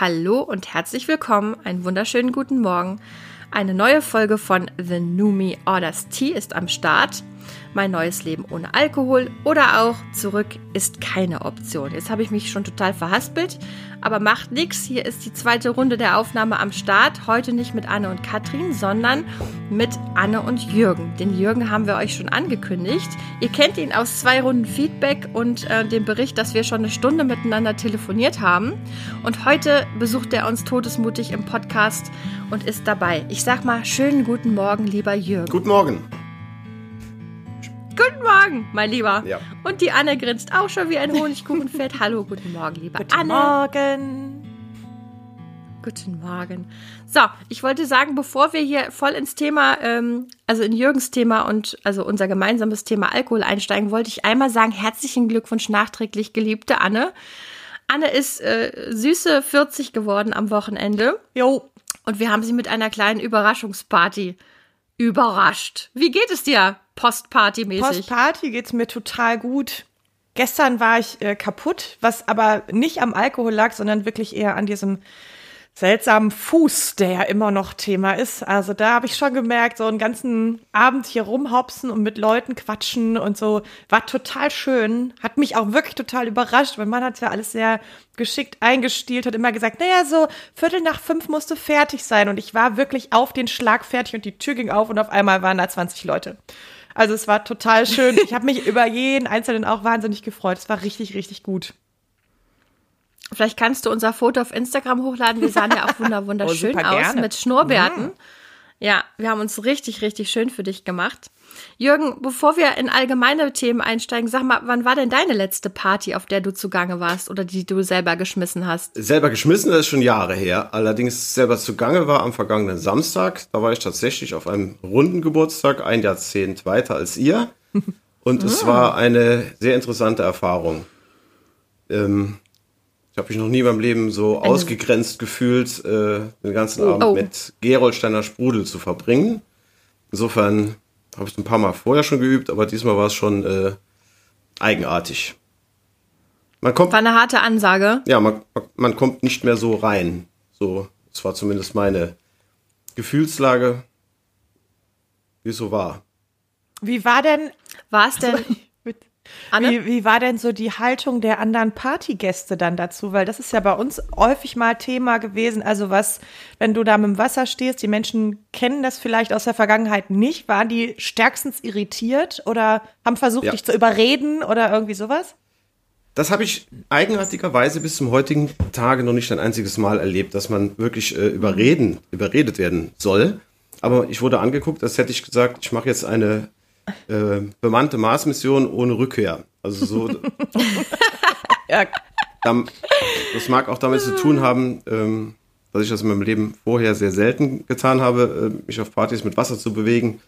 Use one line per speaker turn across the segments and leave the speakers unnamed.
Hallo und herzlich willkommen. Einen wunderschönen guten Morgen. Eine neue Folge von The Numi Orders Tea ist am Start. Mein neues Leben ohne Alkohol oder auch zurück ist keine Option. Jetzt habe ich mich schon total verhaspelt, aber macht nichts. Hier ist die zweite Runde der Aufnahme am Start. Heute nicht mit Anne und Katrin, sondern mit Anne und Jürgen. Den Jürgen haben wir euch schon angekündigt. Ihr kennt ihn aus zwei Runden Feedback und äh, dem Bericht, dass wir schon eine Stunde miteinander telefoniert haben. Und heute besucht er uns todesmutig im Podcast und ist dabei. Ich sag mal, schönen guten Morgen, lieber Jürgen.
Guten Morgen.
Guten Morgen, mein Lieber.
Ja.
Und die Anne grinst auch schon wie ein Honigkuchenpferd. Hallo, guten Morgen, liebe
Guten
Anne.
Morgen.
Guten Morgen. So, ich wollte sagen, bevor wir hier voll ins Thema, ähm, also in Jürgens Thema und also unser gemeinsames Thema Alkohol einsteigen, wollte ich einmal sagen, herzlichen Glückwunsch nachträglich, geliebte Anne. Anne ist äh, süße 40 geworden am Wochenende
Jo,
und wir haben sie mit einer kleinen Überraschungsparty überrascht. Wie geht es dir postpartymäßig?
Postparty geht's mir total gut. Gestern war ich äh, kaputt, was aber nicht am Alkohol lag, sondern wirklich eher an diesem seltsamen Fuß, der ja immer noch Thema ist. Also da habe ich schon gemerkt, so einen ganzen Abend hier rumhopsen und mit Leuten quatschen und so war total schön. Hat mich auch wirklich total überrascht. Mein Mann hat ja alles sehr geschickt eingestielt, hat immer gesagt, naja, so Viertel nach fünf musste fertig sein. Und ich war wirklich auf den Schlag fertig und die Tür ging auf und auf einmal waren da 20 Leute. Also es war total schön. Ich habe mich über jeden Einzelnen auch wahnsinnig gefreut. Es war richtig, richtig gut.
Vielleicht kannst du unser Foto auf Instagram hochladen. Wir sahen ja auch wunder wunderschön
Oh,
aus mit Schnurrbärten. Ja, wir haben uns richtig, richtig schön für dich gemacht. Jürgen, bevor wir in allgemeine Themen einsteigen, sag mal, wann war denn deine letzte Party, auf der du zugange warst oder die du selber geschmissen hast?
Selber geschmissen, das ist schon Jahre her. Allerdings selber zugange war am vergangenen Samstag. Da war ich tatsächlich auf einem runden Geburtstag, ein Jahrzehnt weiter als ihr. Und es war eine sehr interessante Erfahrung. Ähm, ich habe mich noch nie in meinem Leben so ausgegrenzt gefühlt, äh, den ganzen Abend
Oh.
mit Gerolsteiner Sprudel zu verbringen. Insofern habe ich es ein paar Mal vorher schon geübt, aber diesmal war es schon äh, eigenartig. Man kommt
War eine harte Ansage.
ja, man, man kommt nicht mehr so rein. So, das war zumindest meine Gefühlslage, wie es so war.
Wie war denn,
War es denn, Anne?
wie, wie war denn so die Haltung der anderen Partygäste dann dazu? Weil das ist ja bei uns häufig mal Thema gewesen. Also was, wenn du da mit dem Wasser stehst, die Menschen kennen das vielleicht aus der Vergangenheit nicht. Waren die stärkstens irritiert oder haben versucht,
Ja.
dich zu überreden oder irgendwie sowas?
Das habe ich eigenartigerweise bis zum heutigen Tage noch nicht ein einziges Mal erlebt, dass man wirklich äh, überreden, überredet werden soll. Aber ich wurde angeguckt, als hätte ich gesagt, ich mache jetzt eine äh, bemannte Mars-Mission ohne Rückkehr. Also so,
Ja,
Das mag auch damit zu tun haben, ähm, dass ich das in meinem Leben vorher sehr selten getan habe, äh, mich auf Partys mit Wasser zu bewegen.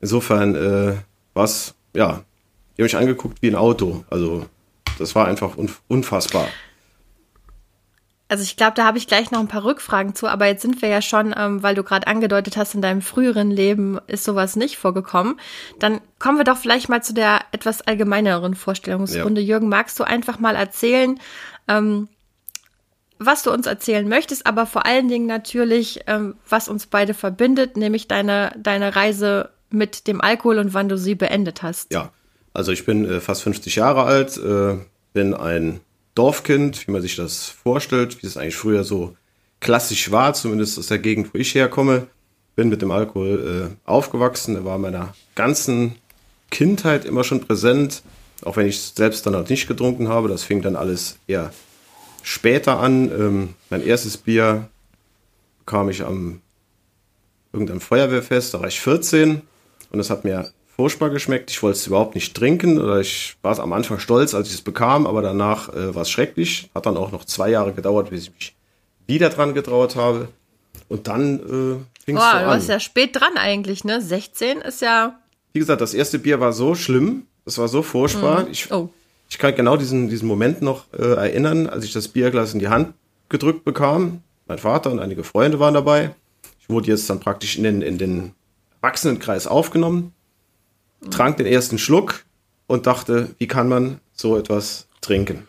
Insofern äh, war es, ja, die haben mich angeguckt wie ein Auto. Also das war einfach unf unfassbar.
Also ich glaube, da habe ich gleich noch ein paar Rückfragen zu, aber jetzt sind wir ja schon, ähm, weil du gerade angedeutet hast, in deinem früheren Leben ist sowas nicht vorgekommen. Dann kommen wir doch vielleicht mal zu der etwas allgemeineren Vorstellungsrunde. Jürgen, magst du einfach mal erzählen, ähm, was du uns erzählen möchtest, aber vor allen Dingen natürlich, ähm, was uns beide verbindet, nämlich deine, deine Reise mit dem Alkohol und wann du sie beendet hast.
Ja, also ich bin äh, fast 50 Jahre alt, äh, bin ein Dorfkind, wie man sich das vorstellt, wie es eigentlich früher so klassisch war, zumindest aus der Gegend, wo ich herkomme. Bin mit dem Alkohol äh, aufgewachsen, er war in meiner ganzen Kindheit immer schon präsent, auch wenn ich selbst dann auch nicht getrunken habe. Das fing dann alles eher später an. Ähm, mein erstes Bier bekam ich am irgendeinem Feuerwehrfest, da war ich 14 und es hat mir furchtbar geschmeckt. Ich wollte es überhaupt nicht trinken oder ich war am Anfang stolz, als ich es bekam, aber danach äh, war es schrecklich. Hat dann auch noch zwei Jahre gedauert, bis ich mich wieder dran getraut habe. Und dann äh, fing es so
du
an.
warst ja spät dran eigentlich, ne? 16 ist ja.
Wie gesagt, das erste Bier war so schlimm, das war so furchtbar. Ich,
Oh.
ich kann genau diesen, diesen Moment noch äh, erinnern, als ich das Bierglas in die Hand gedrückt bekam. Mein Vater und einige Freunde waren dabei. Ich wurde jetzt dann praktisch in den, in den Erwachsenenkreis aufgenommen, trank den ersten Schluck und dachte, wie kann man so etwas trinken?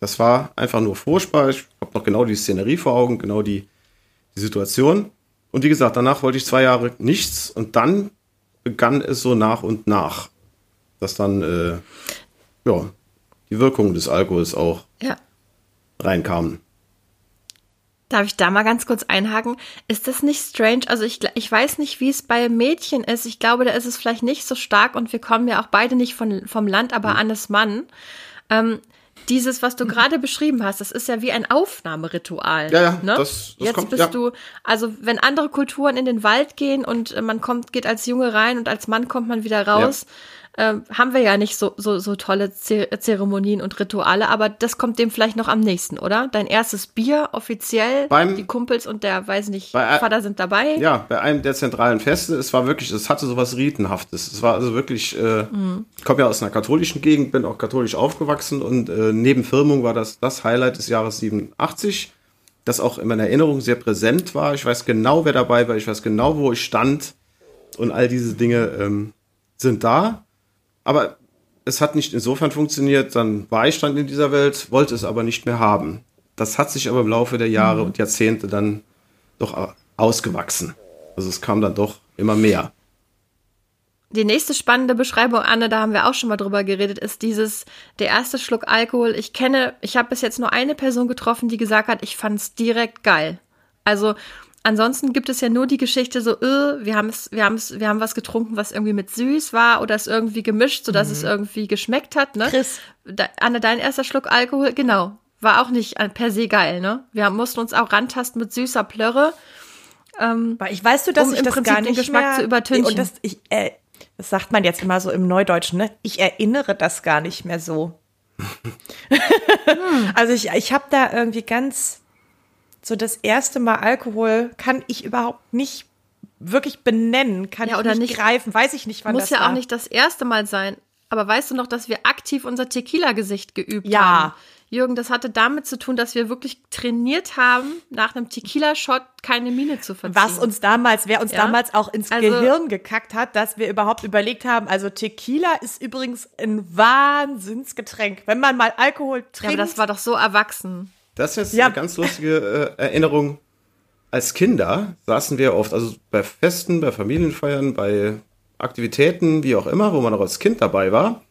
Das war einfach nur furchtbar. Ich habe noch genau die Szenerie vor Augen, genau die, die Situation. Und wie gesagt, danach wollte ich zwei Jahre nichts und dann begann es so nach und nach, dass dann äh, ja, die Wirkung des Alkohols auch
Ja.
reinkamen.
Darf ich da mal ganz kurz einhaken? Ist das nicht strange? Also ich, ich weiß nicht, wie es bei Mädchen ist. Ich glaube, da ist es vielleicht nicht so stark und wir kommen ja auch beide nicht von, vom Land, aber
Mhm.
Annes Mann. Ähm, dieses, was du gerade beschrieben hast, das ist ja wie ein Aufnahmeritual.
Ja, ja,
ne?
das- das
Jetzt
kommt-
bist
ja.
du, also wenn andere Kulturen in den Wald gehen und äh, man kommt, geht als Junge rein und als Mann kommt man wieder raus, ähm, haben wir ja nicht so, so, so tolle Ze Zeremonien und Rituale, aber das kommt dem vielleicht noch am nächsten, oder? Dein erstes Bier offiziell,
Beim-
die Kumpels und der, weiß nicht,
Bei-
Vater sind dabei.
Ja, bei einem der zentralen Feste, es war wirklich, es hatte sowas Ritenhaftes. Es war also wirklich, äh, ich komme ja aus einer katholischen Gegend, bin auch katholisch aufgewachsen und äh, neben Firmung war das das Highlight des Jahres 87, das auch in meiner Erinnerung sehr präsent war. Ich weiß genau, wer dabei war, ich weiß genau, wo ich stand und all diese Dinge ähm, sind da. Aber es hat nicht insofern funktioniert, dann war ich dann in dieser Welt, wollte es aber nicht mehr haben. Das hat sich aber im Laufe der Jahre und Jahrzehnte dann doch au- ausgewachsen. Also es kam dann doch immer mehr.
Die nächste spannende Beschreibung, Anne, da haben wir auch schon mal drüber geredet, ist dieses, der erste Schluck Alkohol. Ich kenne, ich habe bis jetzt nur eine Person getroffen, die gesagt hat, ich fand's direkt geil. Also ansonsten gibt es ja nur die Geschichte so, äh, wir haben es, wir haben es, wir haben was getrunken, was irgendwie mit süß war oder es irgendwie gemischt, sodass es irgendwie geschmeckt hat, ne?
Chris.
Da, Anne, dein erster Schluck Alkohol, genau, war auch nicht äh, per se geil, ne? Wir mussten uns auch rantasten mit süßer Plörre.
Aber ich weißt du, dass
Um
ich
im
das
Prinzip
gar
den
nicht
Geschmack
mehr,
zu übertünchen.
Und das, ich, äh, das sagt man jetzt immer so im Neudeutschen, ne? Ich erinnere das gar nicht mehr so. Also ich, ich habe da irgendwie ganz so das erste Mal Alkohol kann ich überhaupt nicht wirklich benennen, kann
Ja,
ich
oder
nicht,
nicht-
greifen, weiß ich nicht, wann
Muss
das
ja
war.
auch nicht das erste Mal sein. Aber weißt du noch, dass wir aktiv unser Tequila-Gesicht geübt
Ja.
haben? Jürgen, das hatte damit zu tun, dass wir wirklich trainiert haben, nach einem Tequila-Shot keine Miene zu verziehen.
was uns damals, wer uns
Ja.
damals auch ins
Also-
Gehirn gekackt hat, dass wir überhaupt überlegt haben, also Tequila ist übrigens ein Wahnsinnsgetränk. Wenn man mal Alkohol
ja,
trinkt,
aber das war doch so erwachsen.
Das ist jetzt
Ja.
eine ganz lustige äh, Erinnerung. Als Kinder saßen wir oft, also bei Festen, bei Familienfeiern, bei Aktivitäten, wie auch immer, wo man auch als Kind dabei war,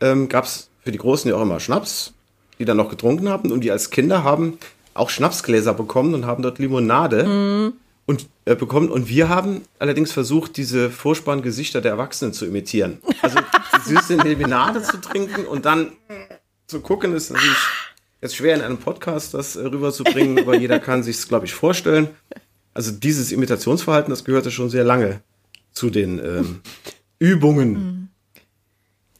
ähm, gab es für die Großen ja auch immer Schnaps, die dann noch getrunken haben. Und die als Kinder haben auch Schnapsgläser bekommen und haben dort Limonade und äh, bekommen. Und wir haben allerdings versucht, diese furchtbaren Gesichter der Erwachsenen zu imitieren. Also die süße Limonade zu trinken und dann zu gucken, ist natürlich jetzt schwer in einem Podcast das äh, rüberzubringen, aber jeder kann sich glaube ich, vorstellen. Also dieses Imitationsverhalten, das gehörte schon sehr lange zu den ähm, Übungen.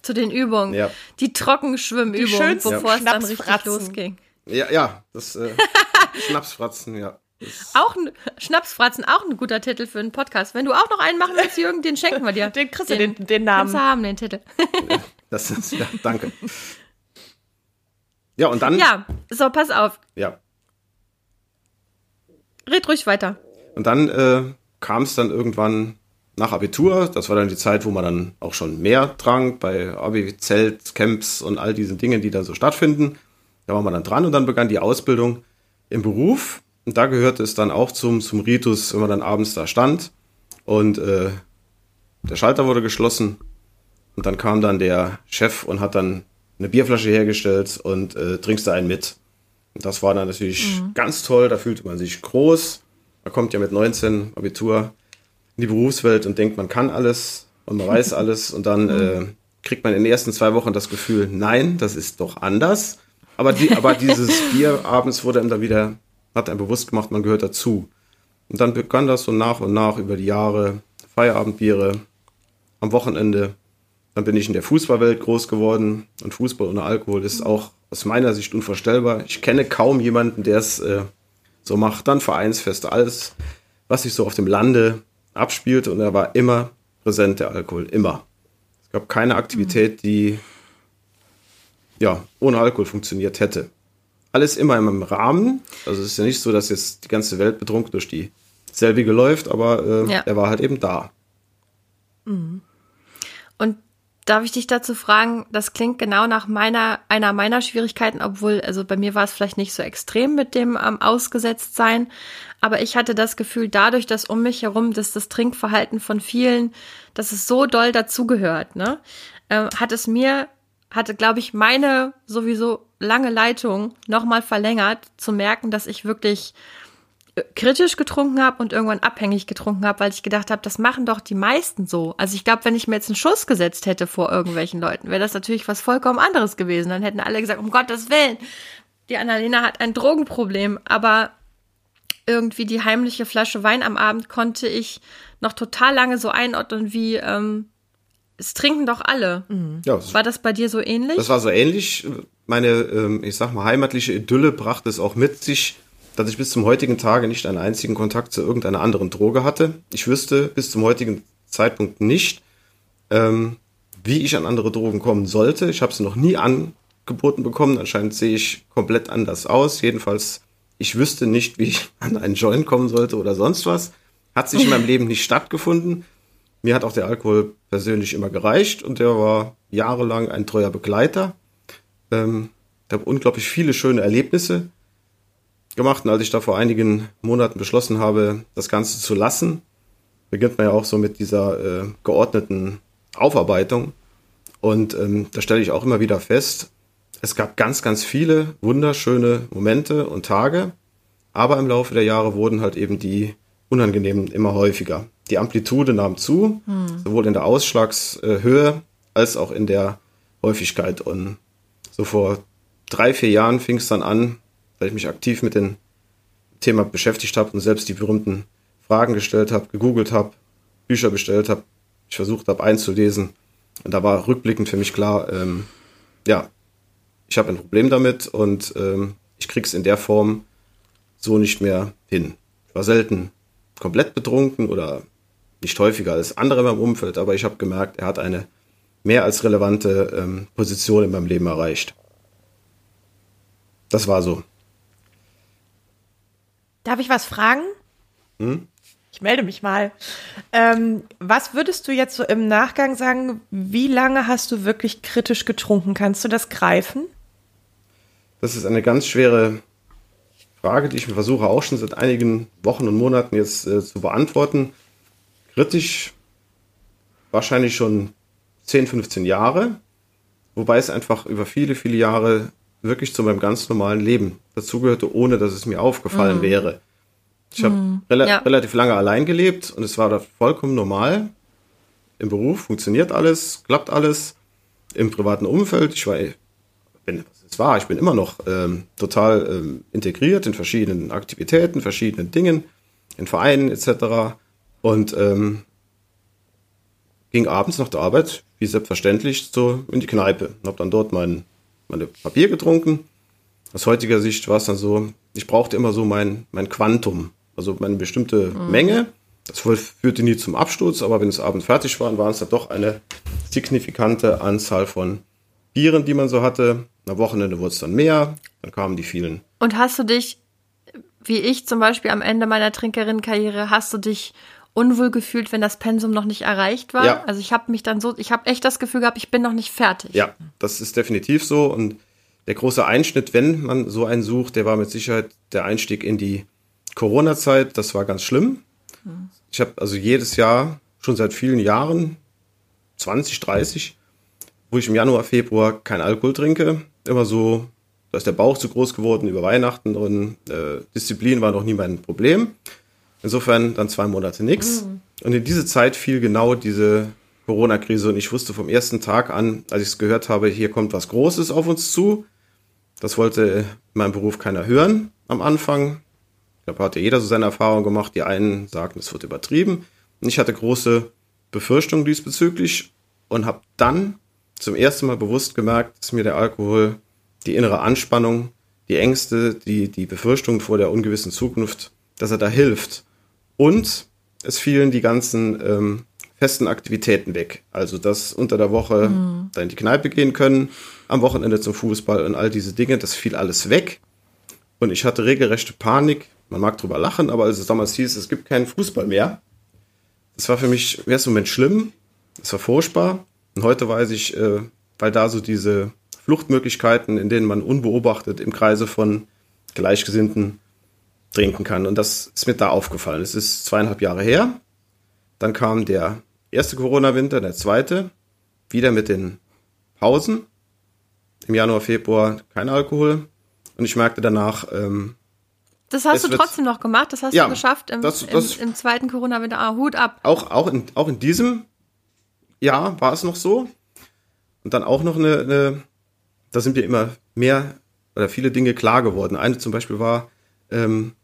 Zu den Übungen.
Ja.
Die Trockenschwimmübungen, bevor es dann richtig losging.
Ja, ja, das äh, Schnapsfratzen, ja.
Auch ein Schnapsfratzen, auch ein guter Titel für einen Podcast. Wenn du auch noch einen machen willst, Jürgen, den schenken wir dir.
Den kriegst du, den- den Namen.
Kannst du haben, den Titel.
Das ist, ja, danke. Ja, und dann,
Ja, so, pass auf.
ja.
Red ruhig weiter.
Und dann äh, kam es dann irgendwann nach Abitur. Das war dann die Zeit, wo man dann auch schon mehr trank, bei Abi-Zelt, Camps und all diesen Dingen, die da so stattfinden. Da war man dann dran und dann begann die Ausbildung im Beruf. Und da gehörte es dann auch zum, zum Ritus, wenn man dann abends da stand und äh, der Schalter wurde geschlossen. Und dann kam dann der Chef und hat dann eine Bierflasche hergestellt und äh, trinkst da einen mit. Und das war dann natürlich ganz toll, da fühlte man sich groß. Man kommt ja mit 19 Abitur in die Berufswelt und denkt, man kann alles und man weiß alles und dann äh, kriegt man in den ersten zwei Wochen das Gefühl, nein, das ist doch anders. Aber, die, aber dieses Bier abends wurde einem dann wieder, hat einem bewusst gemacht, man gehört dazu. Und dann begann das so nach und nach über die Jahre, Feierabendbiere am Wochenende. Dann bin ich in der Fußballwelt groß geworden und Fußball ohne Alkohol ist auch aus meiner Sicht unvorstellbar. Ich kenne kaum jemanden, der es äh, so macht. Dann Vereinsfeste, alles, was sich so auf dem Lande abspielte und er war immer präsent, der Alkohol, immer. Es gab keine Aktivität, die ja ohne Alkohol funktioniert hätte. Alles immer im Rahmen. Also es ist ja nicht so, dass jetzt die ganze Welt betrunken durch die selbige läuft, aber äh,
Ja.
er war halt eben da.
Und Darf ich dich dazu fragen, das klingt genau nach meiner, einer meiner Schwierigkeiten, obwohl, also bei mir war es vielleicht nicht so extrem mit dem ähm, Ausgesetztsein, aber ich hatte das Gefühl, dadurch, dass um mich herum, dass das Trinkverhalten von vielen, dass es so doll dazugehört, ne, äh, hat es mir, hatte, glaube ich, meine sowieso lange Leitung nochmal verlängert, zu merken, dass ich wirklich kritisch getrunken habe und irgendwann abhängig getrunken habe, weil ich gedacht habe, das machen doch die meisten so. Also ich glaube, wenn ich mir jetzt einen Schuss gesetzt hätte vor irgendwelchen Leuten, wäre das natürlich was vollkommen anderes gewesen. Dann hätten alle gesagt, um Gottes Willen, die Annalena hat ein Drogenproblem, aber irgendwie die heimliche Flasche Wein am Abend konnte ich noch total lange so einordnen wie ähm, es trinken doch alle. Mhm. Ja, war das bei dir so ähnlich?
Das war so ähnlich. Meine, ähm, ich sag mal, heimatliche Idylle brachte es auch mit sich, dass ich bis zum heutigen Tage nicht einen einzigen Kontakt zu irgendeiner anderen Droge hatte. Ich wüsste bis zum heutigen Zeitpunkt nicht, ähm, wie ich an andere Drogen kommen sollte. Ich habe sie noch nie angeboten bekommen. Anscheinend sehe ich komplett anders aus. Jedenfalls, ich wüsste nicht, wie ich an einen Joint kommen sollte oder sonst was. Hat sich in meinem Leben nicht stattgefunden. Mir hat auch der Alkohol persönlich immer gereicht und der war jahrelang ein treuer Begleiter. Ähm, ich habe unglaublich viele schöne Erlebnisse gemacht. Und als ich da vor einigen Monaten beschlossen habe, das Ganze zu lassen, beginnt man ja auch so mit dieser äh, geordneten Aufarbeitung. Und ähm, da stelle ich auch immer wieder fest, es gab ganz, ganz viele wunderschöne Momente und Tage, aber im Laufe der Jahre wurden halt eben die unangenehmen immer häufiger. Die Amplitude nahm zu, hm. sowohl in der Ausschlagshöhe als auch in der Häufigkeit. Und so vor drei, vier Jahren fing es dann an, weil ich mich aktiv mit dem Thema beschäftigt habe und selbst die berühmten Fragen gestellt habe, gegoogelt habe, Bücher bestellt habe, ich versucht habe einzulesen. Und da war rückblickend für mich klar, ähm, ja, ich habe ein Problem damit und ähm, ich krieg's in der Form so nicht mehr hin. Ich war selten komplett betrunken oder nicht häufiger als andere in meinem Umfeld, aber ich habe gemerkt, er hat eine mehr als relevante ähm, Position in meinem Leben erreicht. Das war so.
Darf ich was fragen? Hm? Ich melde mich mal. Ähm, was würdest du jetzt so im Nachgang sagen, wie lange hast du wirklich kritisch getrunken? Kannst du das greifen?
Das ist eine ganz schwere Frage, die ich mir versuche auch schon seit einigen Wochen und Monaten jetzt äh, zu beantworten. Kritisch wahrscheinlich schon 10, 15 Jahre, wobei es einfach über viele, viele Jahre wirklich zu meinem ganz normalen Leben dazugehörte, ohne dass es mir aufgefallen mhm. wäre. Ich habe mhm. rela ja. relativ lange allein gelebt und es war da vollkommen normal. Im Beruf funktioniert alles, klappt alles. Im privaten Umfeld, ich war, bin, es war, ich bin immer noch ähm, total ähm, integriert in verschiedenen Aktivitäten, verschiedenen Dingen, in Vereinen etc. Und ähm, ging abends nach der Arbeit, wie selbstverständlich, so in die Kneipe. Habe dann dort mein meine Papier getrunken. Aus heutiger Sicht war es dann so, ich brauchte immer so mein, mein Quantum, also meine bestimmte mhm. Menge. Das führte nie zum Absturz, aber wenn es abends fertig war, waren es dann doch eine signifikante Anzahl von Bieren, die man so hatte. Am Wochenende wurde es dann mehr, dann kamen die vielen.
Und hast du dich, wie ich zum Beispiel am Ende meiner Trinkerinnenkarriere, hast du dich unwohl gefühlt, wenn das Pensum noch nicht erreicht war. Ja. Also ich habe mich dann so, ich habe echt das Gefühl gehabt, ich bin noch nicht fertig.
Ja, das ist definitiv so. Und der große Einschnitt, wenn man so einen sucht, der war mit Sicherheit der Einstieg in die Corona-Zeit. Das war ganz schlimm. Hm. Ich habe also jedes Jahr, schon seit vielen Jahren, 20, 30, wo ich im Januar, Februar kein Alkohol trinke, immer so, da ist der Bauch zu groß geworden über Weihnachten und äh, Disziplin war noch nie mein Problem. Insofern dann zwei Monate nichts. Mhm. Und in diese Zeit fiel genau diese Corona-Krise und ich wusste vom ersten Tag an, als ich es gehört habe, hier kommt was Großes auf uns zu. Das wollte in meinem Beruf keiner hören am Anfang. Ich glaube, hatte jeder so seine Erfahrung gemacht. Die einen sagten, es wird übertrieben. Und ich hatte große Befürchtungen diesbezüglich und habe dann zum ersten Mal bewusst gemerkt, dass mir der Alkohol die innere Anspannung, die Ängste, die, die Befürchtungen vor der ungewissen Zukunft, dass er da hilft. Und es fielen die ganzen ähm, festen Aktivitäten weg. Also das unter der Woche mhm. da in die Kneipe gehen können, am Wochenende zum Fußball und all diese Dinge, das fiel alles weg. Und ich hatte regelrechte Panik. Man mag drüber lachen, aber als es damals hieß, es gibt keinen Fußball mehr, das war für mich im ersten Moment schlimm. Das war furchtbar. Und heute weiß ich, äh, weil da so diese Fluchtmöglichkeiten, in denen man unbeobachtet im Kreise von Gleichgesinnten trinken kann. Und das ist mir da aufgefallen. Es ist zweieinhalb Jahre her. Dann kam der erste Corona-Winter, der zweite, wieder mit den Pausen. Im Januar, Februar kein Alkohol. Und ich merkte danach, ähm,
das hast du trotzdem noch gemacht, das hast
ja,
du geschafft im,
das, das,
im, im zweiten Corona-Winter. Ah, Hut ab.
Auch, auch, in, auch in diesem Jahr war es noch so. Und dann auch noch eine, eine da sind mir immer mehr oder viele Dinge klar geworden. Eine zum Beispiel war, ähm,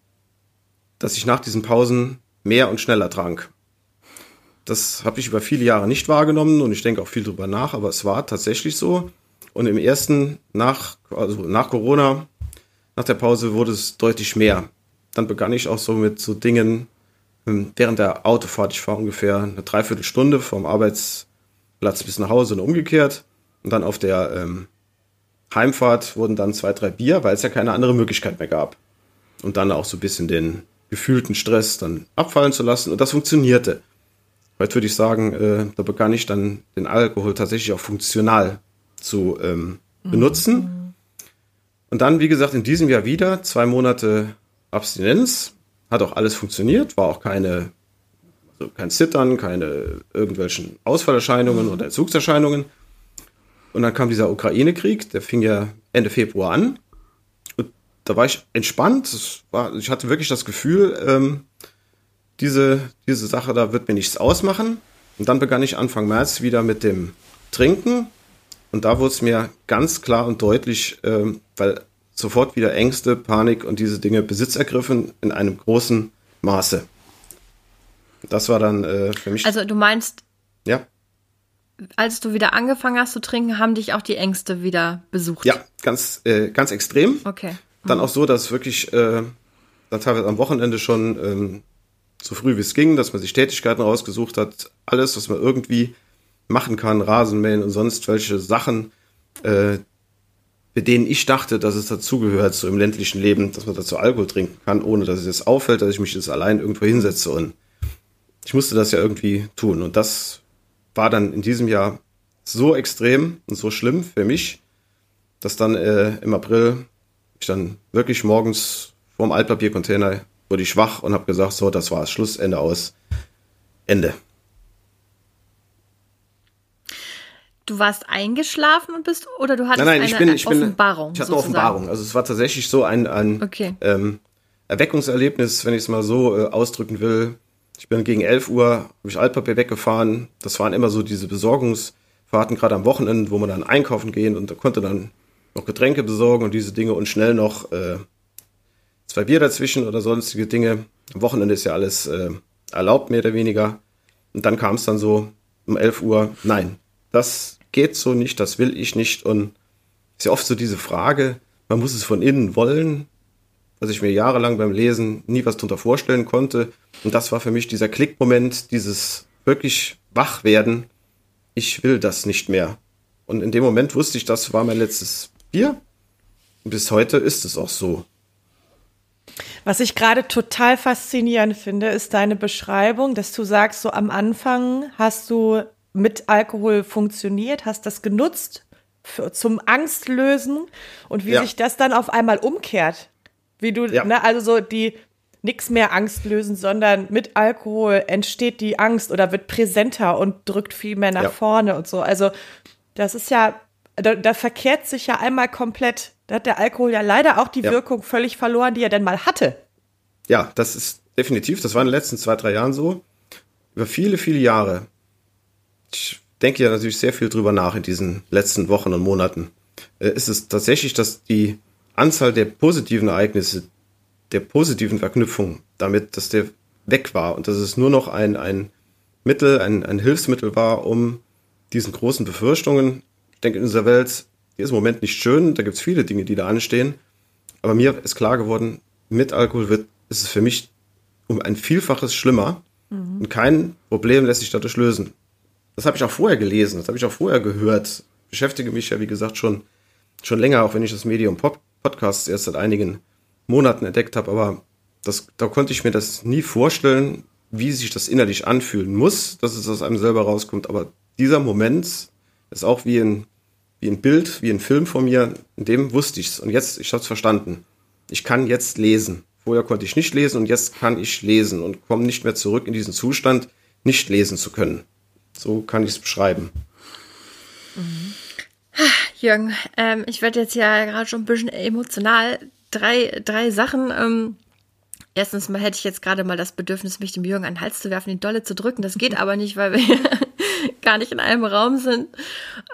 dass ich nach diesen Pausen mehr und schneller trank. Das habe ich über viele Jahre nicht wahrgenommen und ich denke auch viel drüber nach, aber es war tatsächlich so. Und im ersten, nach, also nach Corona, nach der Pause wurde es deutlich mehr. Dann begann ich auch so mit so Dingen, ähm, während der Autofahrt, ich war ungefähr eine Dreiviertelstunde vom Arbeitsplatz bis nach Hause und umgekehrt. Und dann auf der ähm, Heimfahrt wurden dann zwei, drei Bier, weil es ja keine andere Möglichkeit mehr gab. Und dann auch so ein bisschen den gefühlten Stress dann abfallen zu lassen. Und das funktionierte. Heute würde ich sagen, äh, da begann ich dann den Alkohol tatsächlich auch funktional zu ähm, benutzen. Mhm. Und dann, wie gesagt, in diesem Jahr wieder zwei Monate Abstinenz. Hat auch alles funktioniert, war auch keine, also kein Zittern, keine irgendwelchen Ausfallerscheinungen mhm. oder Entzugserscheinungen. Und dann kam dieser Ukraine-Krieg, der fing ja Ende Februar an. Da war ich entspannt. War, ich hatte wirklich das Gefühl, ähm, diese, diese Sache, da wird mir nichts ausmachen. Und dann begann ich Anfang März wieder mit dem Trinken. Und da wurde es mir ganz klar und deutlich, ähm, weil sofort wieder Ängste, Panik und diese Dinge Besitz ergriffen in einem großen Maße. Das war dann äh, für mich.
Also du meinst,
ja
als du wieder angefangen hast zu trinken, haben dich auch die Ängste wieder besucht?
Ja, ganz, äh, ganz extrem.
Okay.
Dann auch so, dass wirklich äh, dann teilweise am Wochenende schon ähm, so früh wie es ging, dass man sich Tätigkeiten rausgesucht hat, alles, was man irgendwie machen kann, Rasenmähen und sonst welche Sachen, äh, mit denen ich dachte, dass es dazugehört, so im ländlichen Leben, dass man dazu Alkohol trinken kann, ohne dass es jetzt auffällt, dass ich mich jetzt allein irgendwo hinsetze und ich musste das ja irgendwie tun. Und das war dann in diesem Jahr so extrem und so schlimm für mich, dass dann äh, im April ich dann wirklich morgens vorm Altpapiercontainer wurde ich schwach und habe gesagt, so, das war's, Schluss, Ende aus, Ende.
Du warst eingeschlafen und bist, oder du hattest
nein, nein, ich
eine
bin, ich
Offenbarung?
Bin, ich hatte eine Offenbarung. Also es war tatsächlich so ein, ein
okay.
ähm, Erweckungserlebnis, wenn ich es mal so äh, ausdrücken will. Ich bin gegen 11 Uhr, habe ich Altpapier weggefahren. Das waren immer so diese Besorgungsfahrten, gerade am Wochenende, wo man dann einkaufen gehen und da konnte dann noch Getränke besorgen und diese Dinge und schnell noch äh, zwei Bier dazwischen oder sonstige Dinge. Am Wochenende ist ja alles äh, erlaubt, mehr oder weniger. Und dann kam es dann so um 11 Uhr, nein, das geht so nicht, das will ich nicht. Und ist ja oft so diese Frage, man muss es von innen wollen, dass ich mir jahrelang beim Lesen nie was drunter vorstellen konnte. Und das war für mich dieser Klickmoment, dieses wirklich Wachwerden. Ich will das nicht mehr. Und in dem Moment wusste ich, das war mein letztes Bier. Bis heute ist es auch so.
Was ich gerade total faszinierend finde, ist deine Beschreibung, dass du sagst, so am Anfang hast du mit Alkohol funktioniert, hast das genutzt für, zum Angstlösen und wie ja. sich das dann auf einmal umkehrt. Wie du, ja. ne, also so die nichts mehr Angst lösen, sondern mit Alkohol entsteht die Angst oder wird präsenter und drückt viel mehr nach ja. vorne und so. Also das ist ja, da, da, verkehrt sich ja einmal komplett. Da hat der Alkohol ja leider auch die ja. Wirkung völlig verloren, die er denn mal hatte.
Ja, das ist definitiv, das war in den letzten zwei, drei Jahren so. Über viele, viele Jahre. Ich denke ja natürlich sehr viel drüber nach in diesen letzten Wochen und Monaten. Äh, ist es tatsächlich, dass die Anzahl der positiven Ereignisse, der positiven Verknüpfung damit, dass der weg war und dass es nur noch ein, ein Mittel, ein, ein Hilfsmittel war, um diesen großen Befürchtungen, ich denke in unserer Welt, die ist im Moment nicht schön, da gibt es viele Dinge, die da anstehen, aber mir ist klar geworden, mit Alkohol wird, ist es für mich um ein Vielfaches schlimmer mhm. und kein Problem lässt sich dadurch lösen. Das habe ich auch vorher gelesen, das habe ich auch vorher gehört, beschäftige mich ja, wie gesagt, schon, schon länger, auch wenn ich das Medium Pop Podcasts erst seit einigen Monaten entdeckt habe, aber das, da konnte ich mir das nie vorstellen, wie sich das innerlich anfühlen muss, dass es aus einem selber rauskommt. Aber dieser Moment ist auch wie ein, wie ein Bild, wie ein Film von mir. In dem wusste ich's. Und jetzt, ich habe es verstanden. Ich kann jetzt lesen. Vorher konnte ich nicht lesen und jetzt kann ich lesen und komme nicht mehr zurück in diesen Zustand, nicht lesen zu können. So kann ich es beschreiben.
Mhm. Jürgen, ähm, ich werde jetzt ja gerade schon ein bisschen emotional. Drei, drei Sachen. Ähm, erstens mal hätte ich jetzt gerade mal das Bedürfnis, mich dem Jürgen an den Hals zu werfen, die Dolle zu drücken. Das geht aber nicht, weil wir gar nicht in einem Raum sind.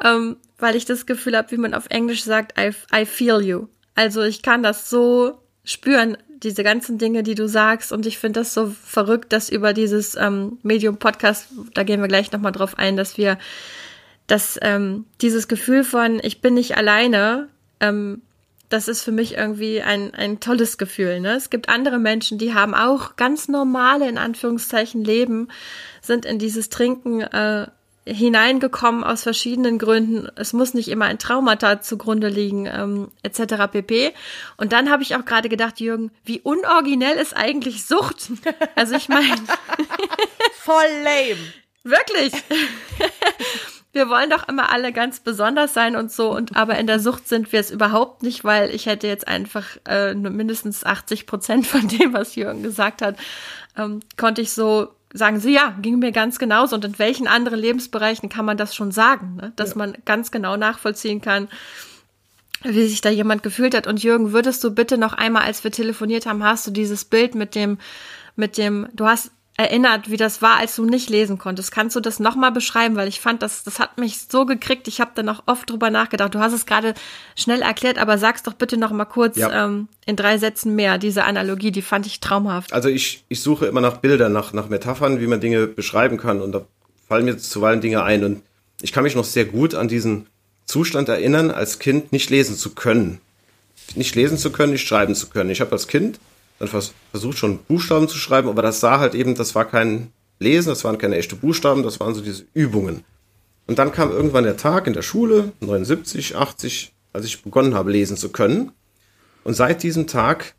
Ähm, weil ich das Gefühl habe, wie man auf Englisch sagt, I, I feel you. Also ich kann das so spüren, diese ganzen Dinge, die du sagst. Und ich finde das so verrückt, dass über dieses ähm, Medium-Podcast, da gehen wir gleich nochmal drauf ein, dass wir dass ähm, dieses Gefühl von, ich bin nicht alleine, ähm, das ist für mich irgendwie ein, ein tolles Gefühl. Ne? Es gibt andere Menschen, die haben auch ganz normale, in Anführungszeichen, Leben, sind in dieses Trinken äh, hineingekommen aus verschiedenen Gründen. Es muss nicht immer ein Traumata zugrunde liegen, ähm, etc. pp. Und dann habe ich auch gerade gedacht, Jürgen, wie unoriginell ist eigentlich Sucht? Also ich meine.
Voll lame.
Wirklich wir wollen doch immer alle ganz besonders sein und so und aber in der Sucht sind wir es überhaupt nicht, weil ich hätte jetzt einfach äh, mindestens 80 Prozent von dem, was Jürgen gesagt hat, ähm, konnte ich so sagen sie ja, ging mir ganz genauso. Und in welchen anderen Lebensbereichen kann man das schon sagen, ne? dass ja. man ganz genau nachvollziehen kann, wie sich da jemand gefühlt hat. Und Jürgen, würdest du bitte noch einmal, als wir telefoniert haben, hast du dieses Bild mit dem, mit dem, du hast erinnert, wie das war, als du nicht lesen konntest. Kannst du das nochmal beschreiben? Weil ich fand, das, das hat mich so gekriegt. Ich habe da noch oft drüber nachgedacht. Du hast es gerade schnell erklärt, aber sag's doch bitte nochmal kurz ja. ähm, in drei Sätzen mehr. Diese Analogie, die fand ich traumhaft.
Also ich, ich suche immer nach Bildern, nach, nach Metaphern, wie man Dinge beschreiben kann. Und da fallen mir zuweilen Dinge ein. Und ich kann mich noch sehr gut an diesen Zustand erinnern, als Kind nicht lesen zu können. Nicht lesen zu können, nicht schreiben zu können. Ich habe als Kind dann versucht schon Buchstaben zu schreiben, aber das sah halt eben, das war kein Lesen, das waren keine echten Buchstaben, das waren so diese Übungen. Und dann kam irgendwann der Tag in der Schule, 79, 80, als ich begonnen habe, lesen zu können. Und seit diesem Tag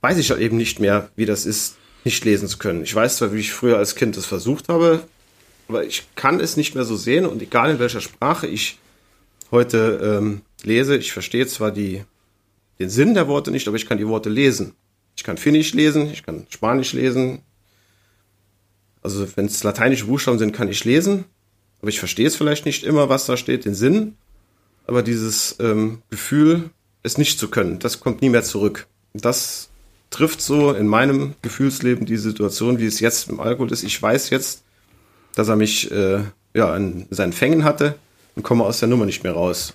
weiß ich halt eben nicht mehr, wie das ist, nicht lesen zu können. Ich weiß zwar, wie ich früher als Kind das versucht habe, aber ich kann es nicht mehr so sehen und egal in welcher Sprache ich heute ähm, lese, ich verstehe zwar die den Sinn der Worte nicht, aber ich kann die Worte lesen. Ich kann Finnisch lesen, ich kann Spanisch lesen. Also wenn es lateinische Buchstaben sind, kann ich lesen, aber ich verstehe es vielleicht nicht immer, was da steht, den Sinn. Aber dieses ähm, Gefühl, es nicht zu können, das kommt nie mehr zurück. Das trifft so in meinem Gefühlsleben die Situation, wie es jetzt im Alkohol ist. Ich weiß jetzt, dass er mich äh, ja, in seinen Fängen hatte und komme aus der Nummer nicht mehr raus.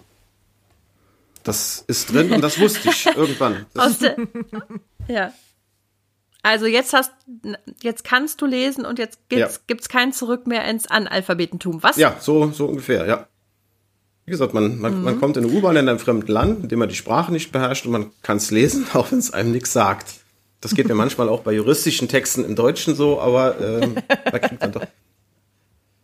Das ist drin und das wusste ich irgendwann. Aus der,
ja. Also jetzt hast, jetzt kannst du lesen und jetzt gibt's, ja. gibt's kein Zurück mehr ins Analphabetentum. Was?
Ja, so, so ungefähr, ja. Wie gesagt, man, man, mhm. man kommt in eine U-Bahn in einem fremden Land, in dem man die Sprache nicht beherrscht und man kann es lesen, auch wenn es einem nichts sagt. Das geht mir manchmal auch bei juristischen Texten im Deutschen so, aber ähm, da kriegt man doch.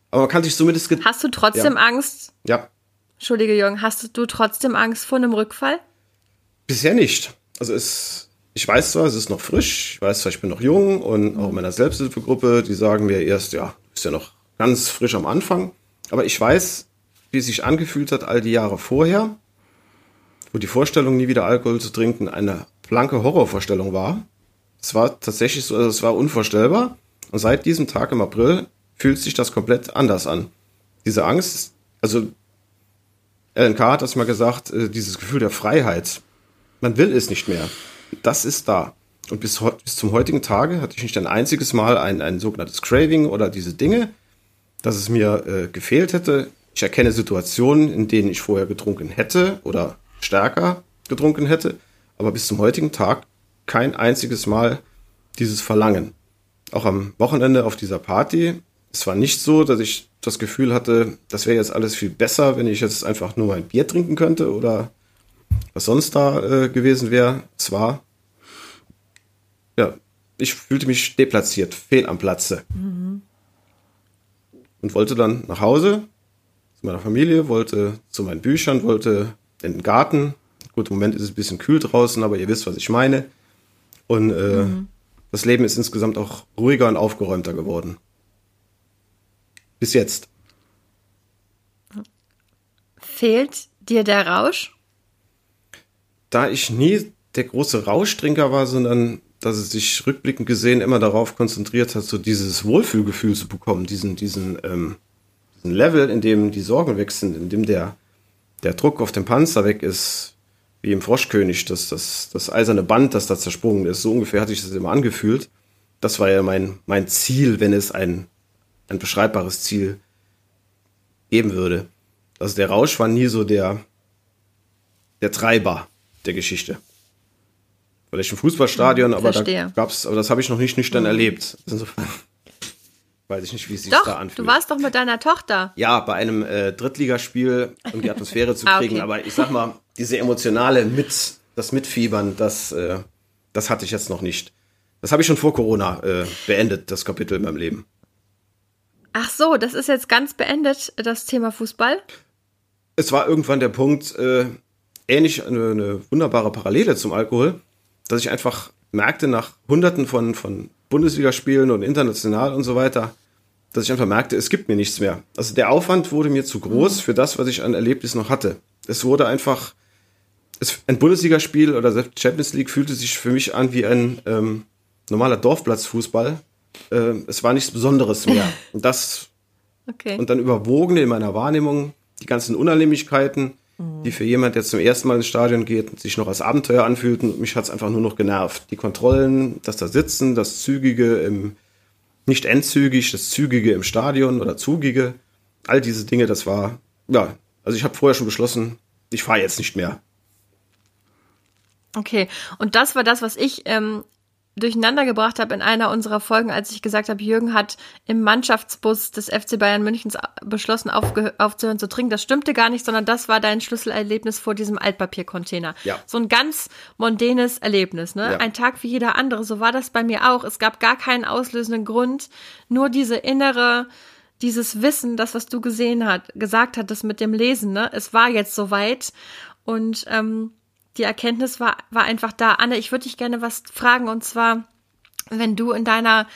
Aber man kann sich zumindest.
Hast du trotzdem
ja.
Angst?
Ja.
Entschuldige, Jürgen, hast du trotzdem Angst vor einem Rückfall?
Bisher nicht. Also es, ich weiß zwar, es ist noch frisch, ich weiß zwar, ich bin noch jung und auch in meiner Selbsthilfegruppe, die sagen mir erst, ja, du bist ja noch ganz frisch am Anfang. Aber ich weiß, wie es sich angefühlt hat all die Jahre vorher, wo die Vorstellung, nie wieder Alkohol zu trinken, eine blanke Horrorvorstellung war. Es war tatsächlich so, also es war unvorstellbar. Und seit diesem Tag im April fühlt sich das komplett anders an. Diese Angst, also Carr hat das mal gesagt, äh, dieses Gefühl der Freiheit. Man will es nicht mehr. Das ist da. Und bis, bis zum heutigen Tage hatte ich nicht ein einziges Mal ein, ein sogenanntes Craving oder diese Dinge, dass es mir äh, gefehlt hätte. Ich erkenne Situationen, in denen ich vorher getrunken hätte oder stärker getrunken hätte, aber bis zum heutigen Tag kein einziges Mal dieses Verlangen. Auch am Wochenende auf dieser Party es war nicht so, dass ich das Gefühl hatte, das wäre jetzt alles viel besser, wenn ich jetzt einfach nur mein Bier trinken könnte oder was sonst da äh, gewesen wäre. Es war, ja, ich fühlte mich deplatziert, fehl am Platze. Mhm. Und wollte dann nach Hause zu meiner Familie, wollte zu meinen Büchern, wollte in den Garten. Gut, im Moment ist es ein bisschen kühl draußen, aber ihr wisst, was ich meine. Und äh, mhm. das Leben ist insgesamt auch ruhiger und aufgeräumter geworden. Bis jetzt.
fehlt dir der Rausch?
Da ich nie der große Rauschtrinker war, sondern dass es sich rückblickend gesehen immer darauf konzentriert hat, so dieses Wohlfühlgefühl zu bekommen, diesen, diesen, ähm, diesen Level, in dem die Sorgen weg sind, in dem der, der Druck auf dem Panzer weg ist, wie im Froschkönig, das, das, das eiserne Band, das da zersprungen ist. So ungefähr hatte ich das immer angefühlt. Das war ja mein, mein Ziel, wenn es ein, ein beschreibbares Ziel geben würde. Also der Rausch war nie so der, der Treiber der Geschichte. Vielleicht im Fußballstadion, aber
Verstehe.
da gab's, aber das habe ich noch nicht nüchtern erlebt. Insofern weiß ich nicht, wie es sich
Doch,
da anfühlt.
du warst doch mit deiner Tochter.
ja, bei einem äh, Drittligaspiel, um die Atmosphäre zu
Ah,
kriegen,
okay.
aber ich sag mal, diese emotionale mit, das Mitfiebern, das, äh, das hatte ich jetzt noch nicht. Das habe ich schon vor Corona äh, beendet, das Kapitel in meinem Leben.
Ach so, das ist jetzt ganz beendet, das Thema Fußball.
es war irgendwann der Punkt, äh, ähnlich eine, eine wunderbare Parallele zum Alkohol, dass ich einfach merkte, nach hunderten von, von Bundesligaspielen und international und so weiter, dass ich einfach merkte, es gibt mir nichts mehr. Also der Aufwand wurde mir zu groß für das, was ich an Erlebnis noch hatte. Es wurde einfach, es, ein Bundesligaspiel oder selbst Champions League fühlte sich für mich an wie ein ähm, normaler Dorfplatzfußball. Ähm, es war nichts Besonderes mehr. Und das
Okay.
und dann überwogen in meiner Wahrnehmung die ganzen Unannehmlichkeiten, die für jemand, der zum ersten Mal ins Stadion geht, sich noch als Abenteuer anfühlten. Mich hat's einfach nur noch genervt. Die Kontrollen, das da Sitzen, das Zügige im, nicht endzügig, das Zügige im Stadion oder Zugige, all diese Dinge, das war, ja, also ich habe vorher schon beschlossen, ich fahre jetzt nicht mehr.
Okay, und das war das, was ich ähm, durcheinander gebracht habe in einer unserer Folgen, als ich gesagt habe, Jürgen hat im Mannschaftsbus des FC Bayern Münchens beschlossen, aufzuhören zu trinken. Das stimmte gar nicht, sondern das war dein Schlüsselerlebnis vor diesem Altpapiercontainer.
Ja.
So ein ganz mondänes Erlebnis, ne?
Ja.
Ein Tag wie jeder andere. So war das bei mir auch. Es gab gar keinen auslösenden Grund, nur diese innere dieses Wissen, das, was du gesehen hat, gesagt hattest mit dem Lesen, ne? Es war jetzt soweit und ähm, die Erkenntnis war, war einfach da. Anne, ich würde dich gerne was fragen und zwar, wenn du in deiner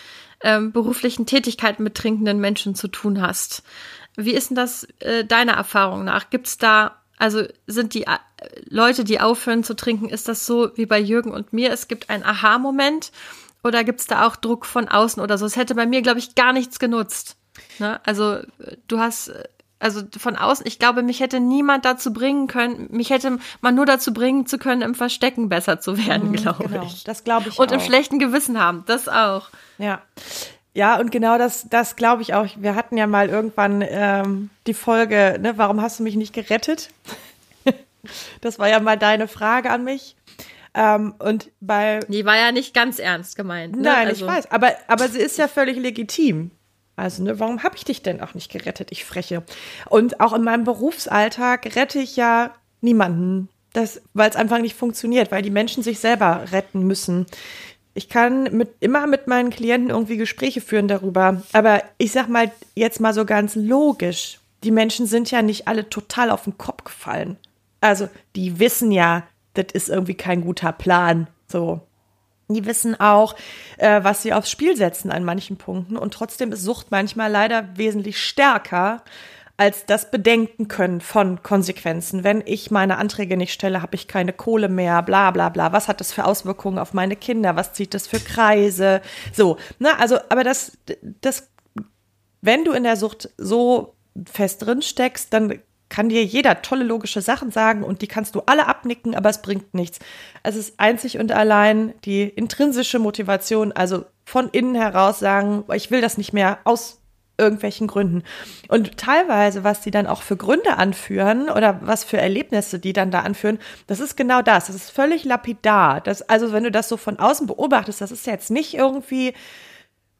ähm, beruflichen Tätigkeit mit trinkenden Menschen zu tun hast. Wie ist denn das äh, deiner Erfahrung nach? Gibt es da, also sind die äh, Leute, die aufhören zu trinken, ist das so wie bei Jürgen und mir? Es gibt einen Aha-Moment oder gibt es da auch Druck von außen oder so? Es hätte bei mir, glaube ich, gar nichts genutzt. Ne? Also du hast, äh, also von außen, ich glaube, mich hätte niemand dazu bringen können, mich hätte man nur dazu bringen zu können, im Verstecken besser zu werden, glaube
genau,
ich.
das glaube ich
Und im
auch.
schlechten Gewissen haben, das auch.
Ja. Ja, und genau das, das glaube ich auch. Wir hatten ja mal irgendwann ähm, die Folge, ne, warum hast du mich nicht gerettet? das war ja mal deine Frage an mich. Ähm, und bei
Die war ja nicht ganz ernst gemeint. Ne?
Nein,
also,
ich weiß, aber, aber sie ist ja völlig legitim. Also, ne, warum habe ich dich denn auch nicht gerettet, ich Freche? Und auch in meinem Berufsalltag rette ich ja niemanden, weil es einfach nicht funktioniert, weil die Menschen sich selber retten müssen. Ich kann mit, immer mit meinen Klienten irgendwie Gespräche führen darüber. Aber ich sag mal jetzt mal so ganz logisch. Die Menschen sind ja nicht alle total auf den Kopf gefallen. Also, die wissen ja, das ist irgendwie kein guter Plan. So, die wissen auch, äh, was sie aufs Spiel setzen an manchen Punkten. Und trotzdem ist Sucht manchmal leider wesentlich stärker als das Bedenken können von Konsequenzen. Wenn ich meine Anträge nicht stelle, habe ich keine Kohle mehr, bla bla bla. Was hat das für Auswirkungen auf meine Kinder? Was zieht das für Kreise? So, ne, also, aber das, das, wenn du in der Sucht so fest drin steckst, dann kann dir jeder tolle logische Sachen sagen und die kannst du alle abnicken, aber es bringt nichts. Es ist einzig und allein die intrinsische Motivation, also von innen heraus sagen, ich will das nicht mehr aus irgendwelchen Gründen. Und teilweise, was die dann auch für Gründe anführen oder was für Erlebnisse die dann da anführen, das ist genau das. Das ist völlig lapidar. Das, also wenn du das so von außen beobachtest, das ist jetzt nicht irgendwie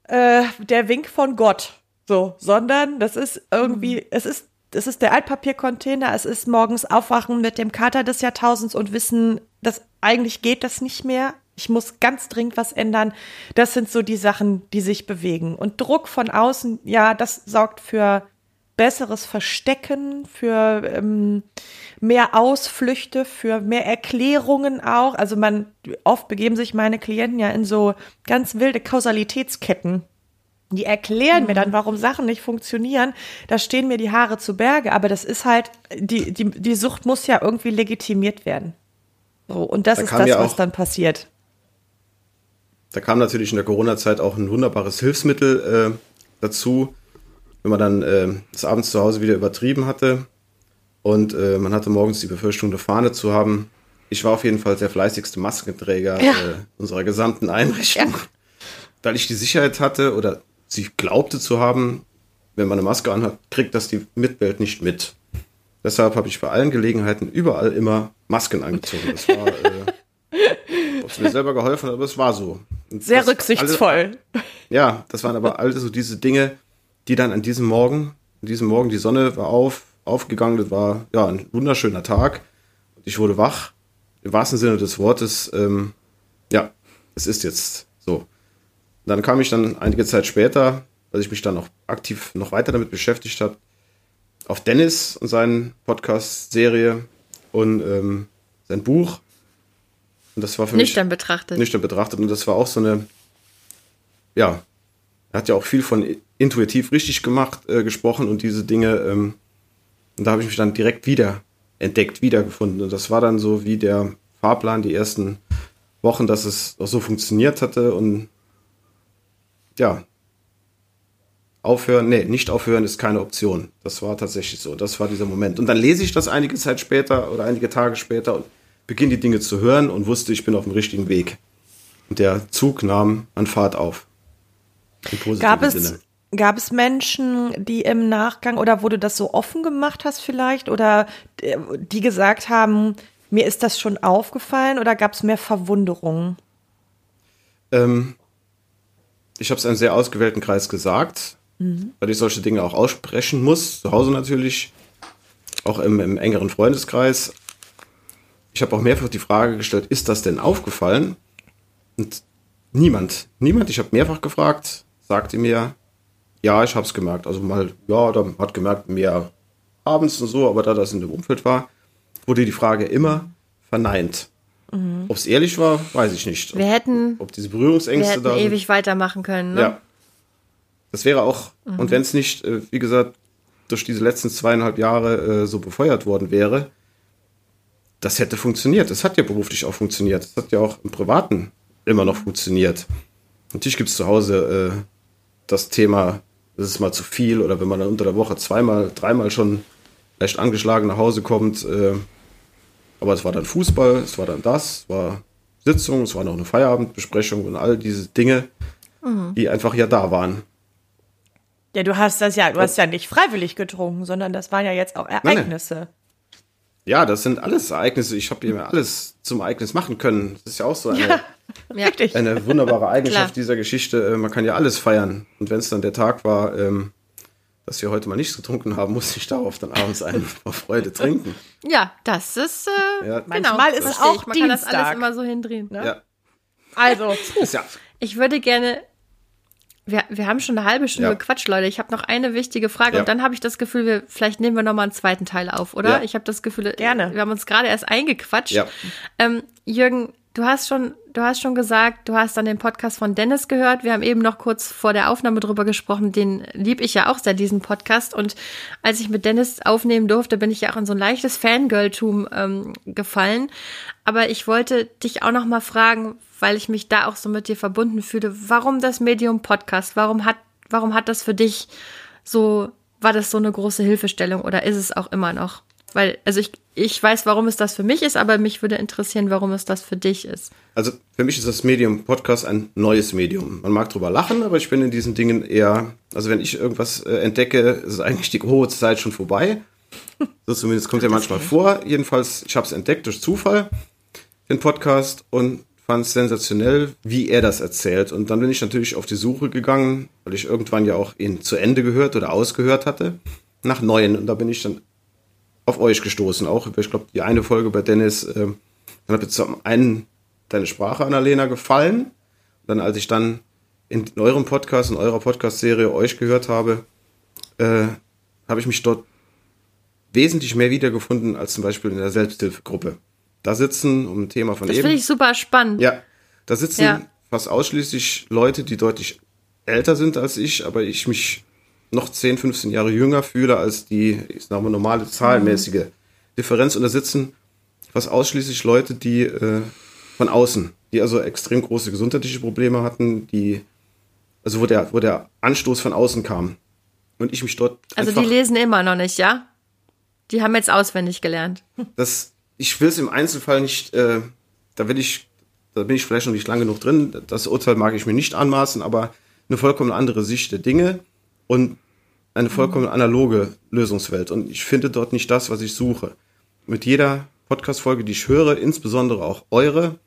äh, der Wink von Gott, so, sondern das ist irgendwie, es ist es ist der Altpapiercontainer, es ist morgens aufwachen mit dem Kater des Jahrtausends und wissen, dass eigentlich geht das nicht mehr. Ich muss ganz dringend was ändern. Das sind so die Sachen, die sich bewegen. Und Druck von außen, ja, das sorgt für besseres Verstecken, für ähm, mehr Ausflüchte, für mehr Erklärungen auch. Also man, oft begeben sich meine Klienten ja in so ganz wilde Kausalitätsketten Die erklären mhm. mir dann, warum Sachen nicht funktionieren. Da stehen mir die Haare zu Berge. Aber das ist halt, die, die, die Sucht muss ja irgendwie legitimiert werden. So, und das da ist das, ja was dann passiert.
Da kam natürlich in der Corona-Zeit auch ein wunderbares Hilfsmittel äh, dazu, wenn man dann äh, das abends zu Hause wieder übertrieben hatte und äh, man hatte morgens die Befürchtung, eine Fahne zu haben. Ich war auf jeden Fall der fleißigste Maskenträger ja. äh, unserer gesamten Einrichtung, ja. weil ich die Sicherheit hatte oder sie glaubte zu haben, wenn man eine Maske anhat, kriegt das die Mitwelt nicht mit. Deshalb habe ich bei allen Gelegenheiten überall immer Masken angezogen. Das war, äh, ob es mir selber geholfen hat, aber es war so.
Und Sehr rücksichtsvoll.
Alle, ja, das waren aber all so diese Dinge, die dann an diesem Morgen, an diesem Morgen die Sonne war auf, aufgegangen, das war ja ein wunderschöner Tag. Und ich wurde wach, im wahrsten Sinne des Wortes, ähm, ja, es ist jetzt so. Dann kam ich dann einige Zeit später, weil ich mich dann noch aktiv noch weiter damit beschäftigt habe, auf Dennis und seine Podcast-Serie und ähm, sein Buch. Und das war für
nüchtern
mich
betrachtet.
Nüchtern betrachtet. Und das war auch so eine, ja, er hat ja auch viel von intuitiv richtig gemacht, äh, gesprochen und diese Dinge, ähm, und da habe ich mich dann direkt wieder entdeckt, wiedergefunden. Und das war dann so wie der Fahrplan die ersten Wochen, dass es auch so funktioniert hatte und ja, aufhören, nee, nicht aufhören ist keine Option. Das war tatsächlich so. Das war dieser Moment. Und dann lese ich das einige Zeit später oder einige Tage später und beginne die Dinge zu hören und wusste, ich bin auf dem richtigen Weg. Und der Zug nahm an Fahrt auf.
Gab es, Sinne. gab es Menschen, die im Nachgang oder wo du das so offen gemacht hast vielleicht oder äh, die gesagt haben, mir ist das schon aufgefallen oder gab es mehr Verwunderung?
Ähm, ich habe es einem sehr ausgewählten Kreis gesagt, mhm. weil ich solche Dinge auch aussprechen muss, zu Hause natürlich, auch im, im engeren Freundeskreis. Ich habe auch mehrfach die Frage gestellt, ist das denn aufgefallen? Und niemand, niemand, ich habe mehrfach gefragt, sagte mir, ja, ich habe es gemerkt. Also mal, ja, da hat gemerkt, mehr abends und so, aber da das in dem Umfeld war, wurde die Frage immer verneint. Mhm. Ob es ehrlich war, weiß ich nicht.
Wir hätten,
ob, ob diese Berührungsängste wir
hätten da ewig weitermachen können. Ne? Ja.
Das wäre auch, mhm. und wenn es nicht, äh, wie gesagt, durch diese letzten zweieinhalb Jahre äh, so befeuert worden wäre, das hätte funktioniert. Das hat ja beruflich auch funktioniert. Das hat ja auch im Privaten immer noch funktioniert. Natürlich gibt es zu Hause äh, das Thema, das ist mal zu viel oder wenn man dann unter der Woche zweimal, dreimal schon leicht angeschlagen nach Hause kommt, äh, aber es war dann Fußball, es war dann das, es war Sitzung, es war noch eine Feierabendbesprechung und all diese Dinge, mhm. die einfach ja da waren.
Ja, du hast das ja, du hast ja nicht freiwillig getrunken, sondern das waren ja jetzt auch Ereignisse. Nein, nein.
Ja, das sind alles Ereignisse. Ich habe mir alles zum Ereignis machen können. Das ist ja auch so eine,
ja,
eine wunderbare Eigenschaft dieser Geschichte. Äh, man kann ja alles feiern. Und wenn es dann der Tag war, ähm, dass wir heute mal nichts getrunken haben, musste ich darauf dann abends einen vor Freude trinken.
Ja, das ist äh,
ja, manchmal genau, ist auch
Man Dienstag. kann das alles immer so hindrehen.
Ne? Ja.
Also,
ja.
ich würde gerne wir, wir haben schon eine halbe Stunde ja. gequatscht, Leute. Ich habe noch eine wichtige Frage ja. und dann habe ich das Gefühl, wir vielleicht nehmen wir noch mal einen zweiten Teil auf, oder? Ja. Ich habe das Gefühl,
gerne.
Wir haben uns gerade erst eingequatscht. Ähm, Jürgen, du hast schon, du hast schon gesagt, du hast dann den Podcast von Dennis gehört. Wir haben eben noch kurz vor der Aufnahme drüber gesprochen. Den lieb ich ja auch sehr, diesen Podcast. Und als ich mit Dennis aufnehmen durfte, bin ich ja auch in so ein leichtes Fangirltum ähm, gefallen. Aber ich wollte dich auch noch mal fragen, weil ich mich da auch so mit dir verbunden fühle. Warum das Medium Podcast? Warum hat, warum hat das für dich so, war das so eine große Hilfestellung oder ist es auch immer noch? Weil, also ich, ich weiß, warum es das für mich ist, aber mich würde interessieren, warum es das für dich ist.
Also für mich ist das Medium Podcast ein neues Medium. Man mag drüber lachen, aber ich bin in diesen Dingen eher, also wenn ich irgendwas äh, entdecke, ist eigentlich die hohe Zeit schon vorbei. So zumindest kommt ja manchmal vor. Jedenfalls, ich habe es entdeckt durch Zufall, den Podcast, und fand es sensationell, wie er das erzählt. Und dann bin ich natürlich auf die Suche gegangen, weil ich irgendwann ja auch ihn zu Ende gehört oder ausgehört hatte, nach neuen. Und da bin ich dann auf euch gestoßen. Auch, ich glaube, die eine Folge bei Dennis, äh, dann hat mir zum einen deine Sprache, Annalena, gefallen. Dann, als ich dann in eurem Podcast, in eurer Podcast-Serie euch gehört habe, äh, habe ich mich dort wesentlich mehr wiedergefunden als zum Beispiel in der Selbsthilfegruppe da sitzen, um ein Thema von
das eben. Das finde ich super spannend.
Ja, da sitzen ja. fast ausschließlich Leute, die deutlich älter sind als ich, aber ich mich noch 10, 15 Jahre jünger fühle als die, ich sag mal, normale zahlenmäßige Differenz. Und da sitzen fast ausschließlich Leute, die äh, von außen, die also extrem große gesundheitliche Probleme hatten, die, also wo der, wo der Anstoß von außen kam. Und ich mich dort.
Also die lesen immer noch nicht, ja? Die haben jetzt auswendig gelernt.
Das, ich will es im Einzelfall nicht, äh, da will ich, da bin ich vielleicht noch nicht lang genug drin. Das Urteil mag ich mir nicht anmaßen, aber eine vollkommen andere Sicht der Dinge und eine vollkommen analoge Lösungswelt. Und ich finde dort nicht das, was ich suche. Mit jeder Podcast-Folge, die ich höre, insbesondere auch eure,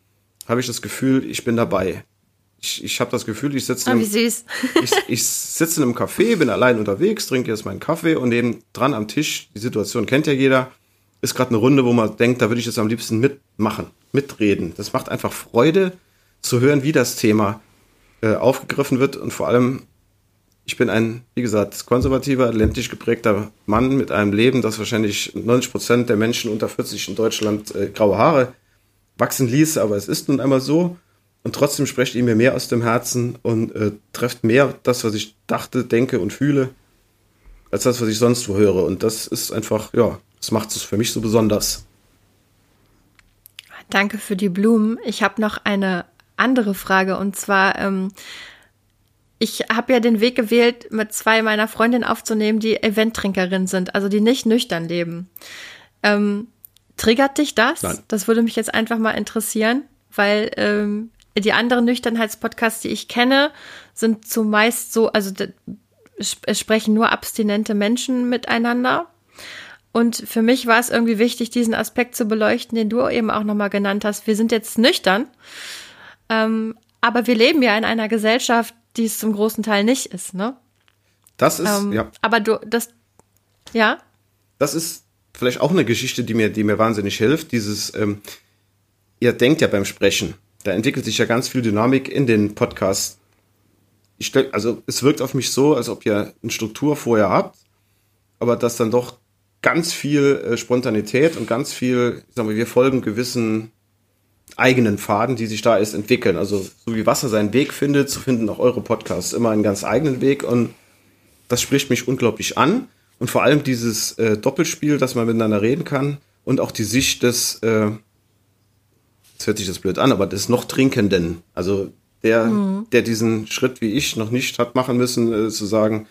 habe ich das Gefühl, ich bin dabei. Ich, ich habe das Gefühl, ich sitze
Ah,
in, einem- ich, ich sitze in einem Café, bin allein unterwegs, trinke jetzt meinen Kaffee und neben dran am Tisch, die Situation kennt ja jeder, ist gerade eine Runde, wo man denkt, da würde ich jetzt am liebsten mitmachen, mitreden. Das macht einfach Freude zu hören, wie das Thema äh, aufgegriffen wird und vor allem, ich bin ein, wie gesagt, konservativer, ländlich geprägter Mann mit einem Leben, das wahrscheinlich 90 Prozent der Menschen unter 40 in Deutschland äh, graue Haare wachsen ließe, aber es ist nun einmal so. Und trotzdem sprecht ihr mir mehr aus dem Herzen und äh, trefft mehr das, was ich dachte, denke und fühle, als das, was ich sonst wo höre. Und das ist einfach, ja, das macht es für mich so besonders.
Danke für die Blumen. Ich habe noch eine andere Frage und zwar, ähm, ich habe ja den Weg gewählt, mit zwei meiner Freundinnen aufzunehmen, die Eventtrinkerin sind, also die nicht nüchtern leben. Ähm, triggert dich das?
Nein.
Das würde mich jetzt einfach mal interessieren, weil ähm, die anderen Nüchternheitspodcasts, die ich kenne, sind zumeist so, also sp- es sprechen nur abstinente Menschen miteinander. Und für mich war es irgendwie wichtig, diesen Aspekt zu beleuchten, den du eben auch nochmal genannt hast. Wir sind jetzt nüchtern, ähm, aber wir leben ja in einer Gesellschaft, die es zum großen Teil nicht ist, ne?
Das ist,
Ähm,
ja,
Aber du, das, ja,
das ist vielleicht auch eine Geschichte, die mir, die mir wahnsinnig hilft. Dieses, ähm, ihr denkt ja beim Sprechen, da entwickelt sich ja ganz viel Dynamik in den Podcasts. Ich stell, also es wirkt auf mich so, als ob ihr eine Struktur vorher habt, aber dass dann doch ganz viel äh, Spontanität und ganz viel, ich sag mal, wir folgen gewissen eigenen Faden, die sich da erst entwickeln. Also so wie Wasser seinen Weg findet, so finden auch eure Podcasts immer einen ganz eigenen Weg und das spricht mich unglaublich an. Und vor allem dieses äh, Doppelspiel, dass man miteinander reden kann und auch die Sicht des, äh, jetzt hört sich das blöd an, aber des noch Trinkenden. Also der, der diesen Schritt wie ich noch nicht hat machen müssen, äh, zu sagen,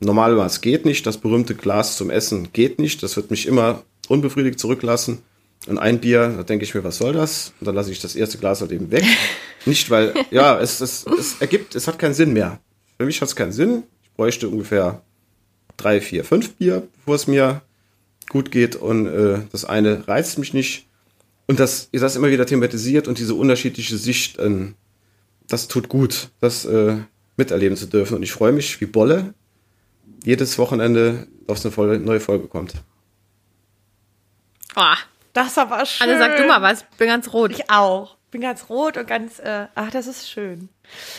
Normalmaß geht nicht, das berühmte Glas zum Essen geht nicht, das wird mich immer unbefriedigt zurücklassen. Und ein Bier, da denke ich mir, was soll das? Und dann lasse ich das erste Glas halt eben weg. nicht, weil, ja, es, es, es ergibt, es hat keinen Sinn mehr. Für mich hat es keinen Sinn. Ich bräuchte ungefähr drei, vier, fünf Bier, bevor es mir gut geht. Und äh, das eine reizt mich nicht. Und dass ihr das immer wieder thematisiert und diese unterschiedliche Sicht, ähm, das tut gut, das äh, miterleben zu dürfen. Und ich freue mich wie Bolle, jedes Wochenende auf eine neue Folge kommt.
oh,
Das ist aber schön.
Anne, sag du mal was, bin ganz rot.
Ich auch. Bin ganz rot und ganz, äh, ach, das ist schön.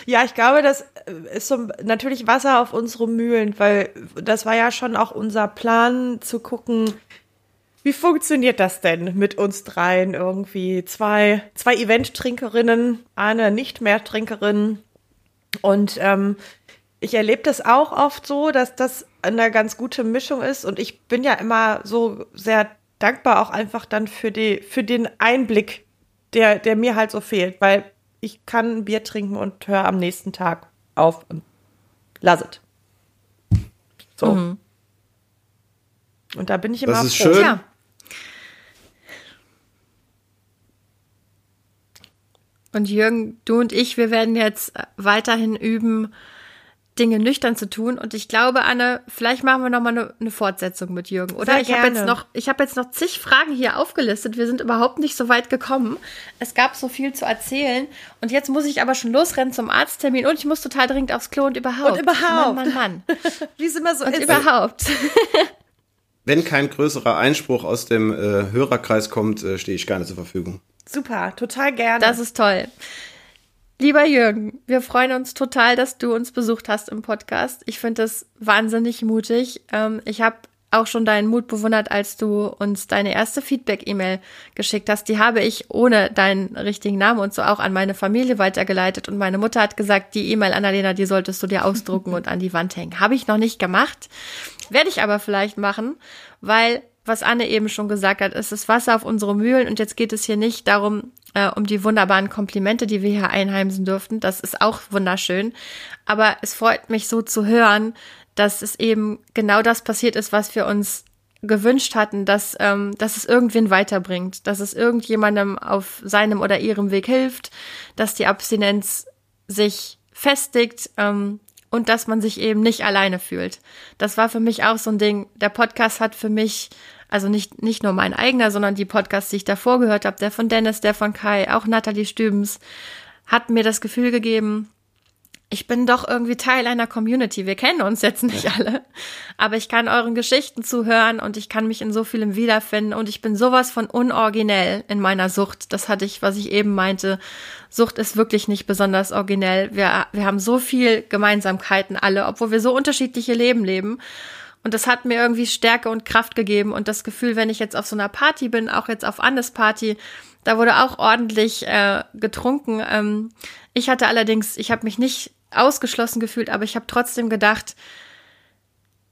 Ja, ich glaube, das äh, ist so natürlich Wasser auf unsere Mühlen, weil das war ja schon auch unser Plan zu gucken, wie funktioniert das denn mit uns dreien irgendwie? Zwei, zwei Event-Trinkerinnen, eine nicht mehr Trinkerin. Und ähm, ich erlebe das auch oft so, dass das eine ganz gute Mischung ist. Und ich bin ja immer so sehr dankbar auch einfach dann für die, für den Einblick, der, der mir halt so fehlt, weil ich kann ein Bier trinken und höre am nächsten Tag auf und lass es. So. Und da bin ich immer
Das ist
froh.
schön.
Ja. Und Jürgen, du und ich, wir werden jetzt weiterhin üben, Dinge nüchtern zu tun. Und ich glaube, Anne, vielleicht machen wir noch mal eine, eine Fortsetzung mit Jürgen, oder?
Sehr
ich habe jetzt noch, ich habe jetzt noch zig Fragen hier aufgelistet. Wir sind überhaupt nicht so weit gekommen. Es gab so viel zu erzählen. Und jetzt muss ich aber schon losrennen zum Arzttermin und ich muss total dringend aufs Klo und überhaupt.
Und überhaupt.
Mann, Mann, Mann.
Wie es immer so
Und
ist.
überhaupt.
Wenn kein größerer Einspruch aus dem äh, Hörerkreis kommt, äh, stehe ich gerne zur Verfügung.
Super, total gerne.
Das ist toll. Lieber Jürgen, wir freuen uns total, dass du uns besucht hast im Podcast. Ich finde das wahnsinnig mutig. Ähm, ich habe auch schon deinen Mut bewundert, als du uns deine erste Feedback-E-Mail geschickt hast. Die habe ich ohne deinen richtigen Namen und so auch an meine Familie weitergeleitet. Und meine Mutter hat gesagt, die E-Mail, Annalena, die solltest du dir ausdrucken und an die Wand hängen. Habe ich noch nicht gemacht. Werde ich aber vielleicht machen, weil was Anne eben schon gesagt hat, ist das Wasser auf unsere Mühlen. Und jetzt geht es hier nicht darum, äh, um die wunderbaren Komplimente, die wir hier einheimsen durften. Das ist auch wunderschön. Aber es freut mich so zu hören, dass es eben genau das passiert ist, was wir uns gewünscht hatten, dass, ähm, dass es irgendwen weiterbringt, dass es irgendjemandem auf seinem oder ihrem Weg hilft, dass die Abstinenz sich festigt ähm, und dass man sich eben nicht alleine fühlt. Das war für mich auch so ein Ding. Der Podcast hat für mich, also nicht, nicht nur mein eigener, sondern die Podcasts, die ich davor gehört habe, der von Dennis, der von Kai, auch Nathalie Stübens, hat mir das Gefühl gegeben, ich bin doch irgendwie Teil einer Community. Wir kennen uns jetzt nicht alle, aber ich kann euren Geschichten zuhören und ich kann mich in so vielem wiederfinden und ich bin sowas von unoriginell in meiner Sucht. Das hatte ich, was ich eben meinte. Sucht ist wirklich nicht besonders originell. Wir, wir haben so viel Gemeinsamkeiten alle, obwohl wir so unterschiedliche Leben leben. Und das hat mir irgendwie Stärke und Kraft gegeben und das Gefühl, wenn ich jetzt auf so einer Party bin, auch jetzt auf Annes Party, da wurde auch ordentlich äh, getrunken. Ähm, ich hatte allerdings, ich habe mich nicht ausgeschlossen gefühlt, aber ich habe trotzdem gedacht,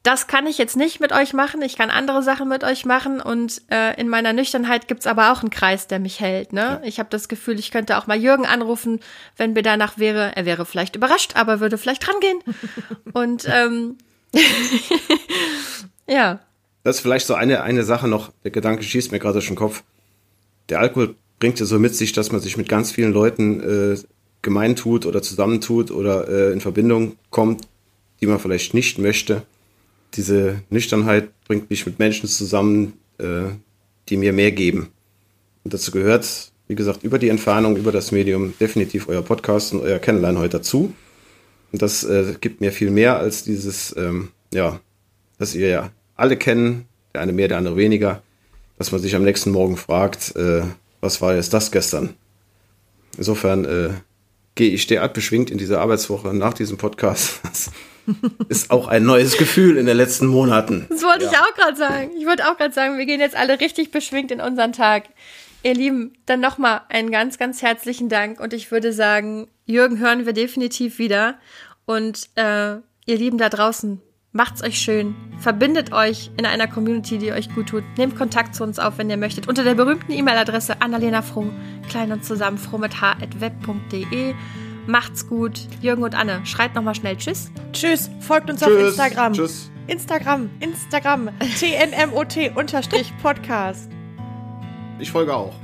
das kann ich jetzt nicht mit euch machen, ich kann andere Sachen mit euch machen und äh, in meiner Nüchternheit gibt's aber auch einen Kreis, der mich hält. Ne? Ich habe das Gefühl, ich könnte auch mal Jürgen anrufen, wenn mir danach wäre. Er wäre vielleicht überrascht, aber würde vielleicht rangehen. und ähm, ja.
Das ist vielleicht so eine, eine Sache noch, der Gedanke schießt mir gerade durch den Kopf. Der Alkohol bringt ja so mit sich, dass man sich mit ganz vielen Leuten äh, gemein tut oder zusammentut oder äh, in Verbindung kommt, die man vielleicht nicht möchte. Diese Nüchternheit bringt mich mit Menschen zusammen, äh, die mir mehr geben. Und dazu gehört, wie gesagt, über die Entfernung, über das Medium definitiv euer Podcast und euer Kennenlernen heute dazu. Und das äh, gibt mir viel mehr als dieses, ähm, ja, dass ihr ja alle kennen, der eine mehr, der andere weniger, dass man sich am nächsten Morgen fragt, äh, was war jetzt das gestern? Insofern äh, gehe ich derart beschwingt in diese Arbeitswoche nach diesem Podcast. Das ist auch ein neues Gefühl in den letzten Monaten.
Das wollte ja. ich auch gerade sagen. Ich wollte auch gerade sagen, wir gehen jetzt alle richtig beschwingt in unseren Tag. Ihr Lieben, dann nochmal einen ganz, ganz herzlichen Dank und ich würde sagen, Jürgen hören wir definitiv wieder. Und äh, ihr Lieben da draußen, Macht's euch schön. Verbindet euch in einer Community, die euch gut tut. Nehmt Kontakt zu uns auf, wenn ihr möchtet. Unter der berühmten E-Mail-Adresse Annalena Froh, klein und zusammen, froh mit h.web.de. Macht's gut. Jürgen und Anne, schreit nochmal schnell Tschüss.
Tschüss. Folgt uns tschüss. auf Instagram. Tschüss. Instagram, Instagram, TNMOT-Podcast.
Ich folge auch.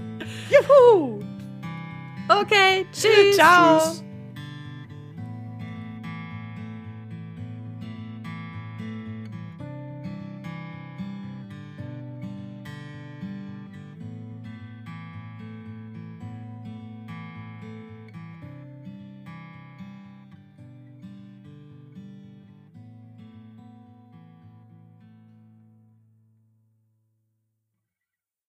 Juhu.
Okay, tschüss.
Ciao. Tschüss.